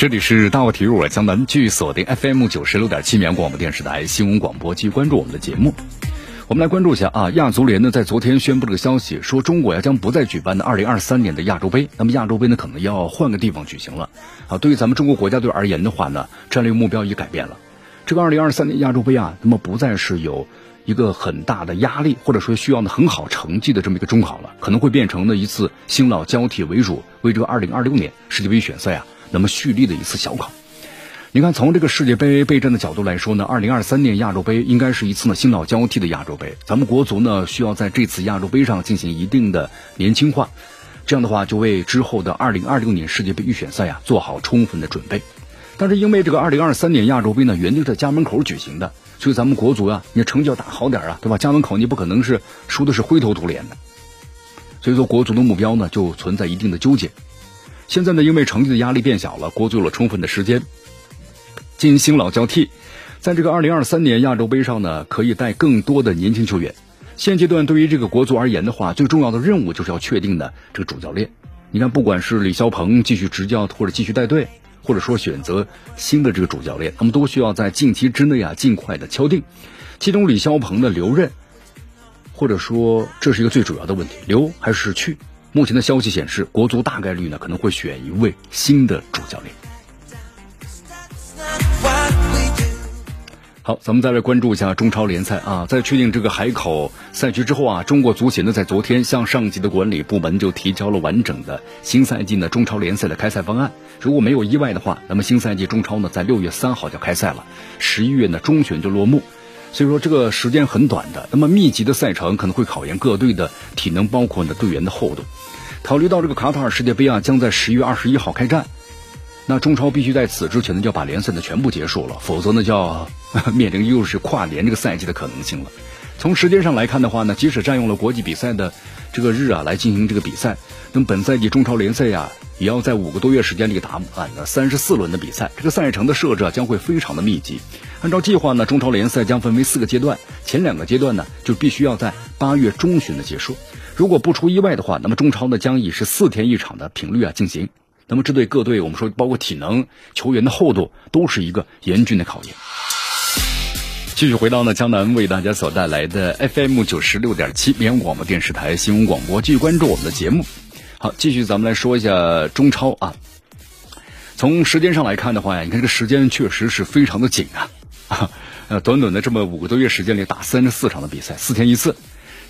这里是大话体育，我江南，继续锁定 FM 九十六点七绵广播电视台新闻广播，继续关注我们的节目。我们来关注一下啊，亚足联呢在昨天宣布这个消息，说中国呀将不再举办的二零二三年的亚洲杯。那么亚洲杯呢可能要换个地方举行了。啊，对于咱们中国国家队而言的话呢，战略目标已改变了。这个二零二三年亚洲杯啊，那么不再是有一个很大的压力，或者说需要呢很好成绩的这么一个中考了，可能会变成呢一次新老交替为主，为这个二零二六年世界杯选赛啊。那么蓄力的一次小考，你看从这个世界杯备战的角度来说呢，二零二三年亚洲杯应该是一次呢新老交替的亚洲杯。咱们国足呢需要在这次亚洲杯上进行一定的年轻化，这样的话就为之后的二零二六年世界杯预选赛呀做好充分的准备。但是因为这个二零二三年亚洲杯呢原定在家门口举行的，所以咱们国足啊，你成绩要打好点啊，对吧？家门口你不可能是输的是灰头土脸的，所以说国足的目标呢就存在一定的纠结。现在呢，因为成绩的压力变小了，国足有了充分的时间进行新老交替，在这个二零二三年亚洲杯上呢，可以带更多的年轻球员。现阶段对于这个国足而言的话，最重要的任务就是要确定的这个主教练。你看，不管是李霄鹏继续执教或者继续带队，或者说选择新的这个主教练，他们都需要在近期之内啊尽快的敲定。其中李霄鹏的留任，或者说这是一个最主要的问题，留还是去？目前的消息显示，国足大概率呢可能会选一位新的主教练。好，咱们再来关注一下中超联赛啊，在确定这个海口赛区之后啊，中国足协呢在昨天向上级的管理部门就提交了完整的新赛季呢中超联赛的开赛方案。如果没有意外的话，那么新赛季中超呢在六月三号就开赛了，十一月呢中旬就落幕。所以说这个时间很短的，那么密集的赛程可能会考验各队的体能，包括呢队员的厚度。考虑到这个卡塔尔世界杯啊将在十月二十一号开战，那中超必须在此之前呢就要把联赛的全部结束了，否则呢就要 面临又是跨年这个赛季的可能性了。从时间上来看的话呢，即使占用了国际比赛的这个日啊来进行这个比赛，那么本赛季中超联赛呀也要在五个多月时间里打满了三十四轮的比赛，这个赛程的设置啊将会非常的密集。按照计划呢，中超联赛将分为四个阶段，前两个阶段呢就必须要在八月中旬的结束。如果不出意外的话，那么中超呢将以是四天一场的频率啊进行。那么这对各队，我们说包括体能、球员的厚度，都是一个严峻的考验。继续回到呢江南为大家所带来的 FM 九十六点七绵阳广播电视台新闻广播，继续关注我们的节目。好，继续咱们来说一下中超啊。从时间上来看的话呀，你看这个时间确实是非常的紧啊。呃，短短的这么五个多月时间里打三十四场的比赛，四天一次。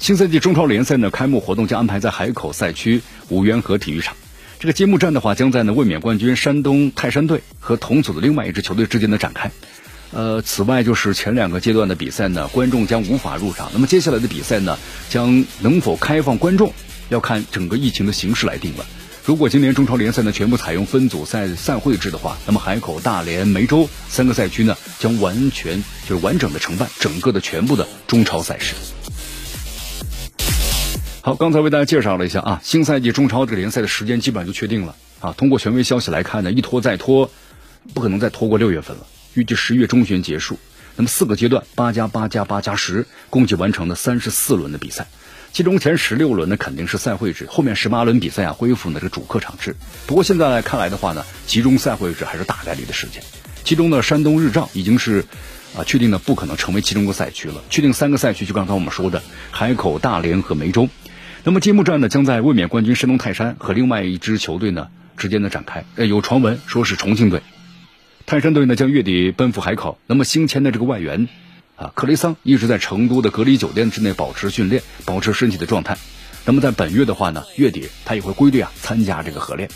新赛季中超联赛呢，开幕活动将安排在海口赛区五元河体育场。这个揭幕战的话，将在呢卫冕冠军山东泰山队和同组的另外一支球队之间的展开。呃，此外就是前两个阶段的比赛呢，观众将无法入场。那么接下来的比赛呢，将能否开放观众，要看整个疫情的形势来定了。如果今年中超联赛呢全部采用分组赛赛会制的话，那么海口、大连、梅州三个赛区呢将完全就是完整的承办整个的全部的中超赛事。好，刚才为大家介绍了一下啊，新赛季中超这个联赛的时间基本上就确定了啊。通过权威消息来看呢，一拖再拖，不可能再拖过六月份了，预计十月中旬结束。那么四个阶段，八加八加八加十，共计完成了三十四轮的比赛。其中前十六轮呢肯定是赛会制，后面十八轮比赛啊恢复呢这个主客场制。不过现在看来的话呢，集中赛会制还是大概率的事件。其中呢，山东日照已经是啊确定呢不可能成为其中的赛区了，确定三个赛区，就刚才我们说的海口、大连和梅州。那么揭幕战呢将在卫冕冠军山东泰山和另外一支球队呢之间的展开。呃，有传闻说是重庆队，泰山队呢将月底奔赴海口。那么新签的这个外援。啊，克雷桑一直在成都的隔离酒店之内保持训练，保持身体的状态。那么在本月的话呢，月底他也会归队啊，参加这个合练。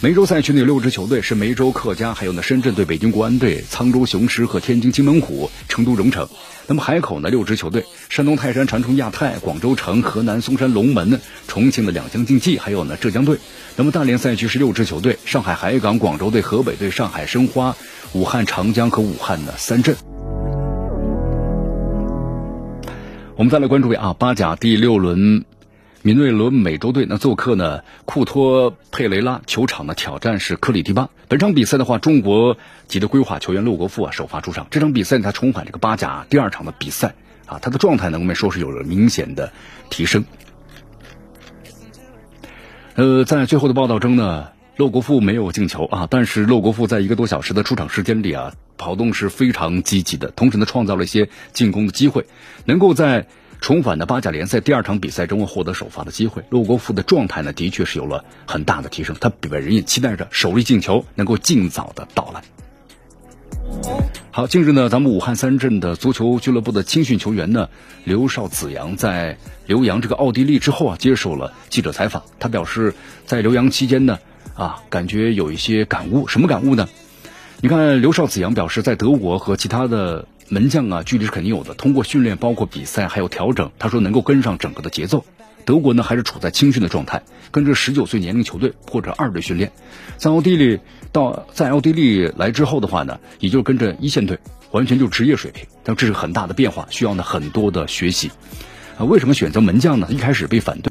梅州赛区呢有六支球队，是梅州客家，还有呢深圳队、北京国安队、沧州雄狮和天津津门虎、成都蓉城。那么海口呢六支球队，山东泰山、长春亚泰、广州城、河南嵩山龙门、重庆的两江竞技，还有呢浙江队。那么大连赛区是六支球队，上海海港、广州队、河北队、上海申花、武汉长江和武汉的三镇。我们再来关注一下啊，巴甲第六轮。米内伦美洲队那做客呢库托佩雷拉球场的挑战是克里蒂巴。本场比赛的话，中国籍的规划球员洛国富啊首发出场。这场比赛他重返这个巴甲第二场的比赛啊，他的状态呢我们说是有了明显的提升。呃，在最后的报道中呢，洛国富没有进球啊，但是洛国富在一个多小时的出场时间里啊，跑动是非常积极的，同时呢创造了一些进攻的机会，能够在。重返的巴甲联赛第二场比赛中获得首发的机会，陆国富的状态呢，的确是有了很大的提升。他本人也期待着首粒进球能够尽早的到来。好，近日呢，咱们武汉三镇的足球俱乐部的青训球员呢，刘少子阳在留洋这个奥地利之后啊，接受了记者采访。他表示，在留洋期间呢，啊，感觉有一些感悟。什么感悟呢？你看，刘少子阳表示，在德国和其他的。门将啊，距离是肯定有的。通过训练，包括比赛，还有调整，他说能够跟上整个的节奏。德国呢，还是处在青训的状态，跟着十九岁年龄球队或者二队训练。在奥地利到在奥地利来之后的话呢，也就跟着一线队，完全就职业水平。但这是很大的变化，需要呢很多的学习。啊，为什么选择门将呢？一开始被反对。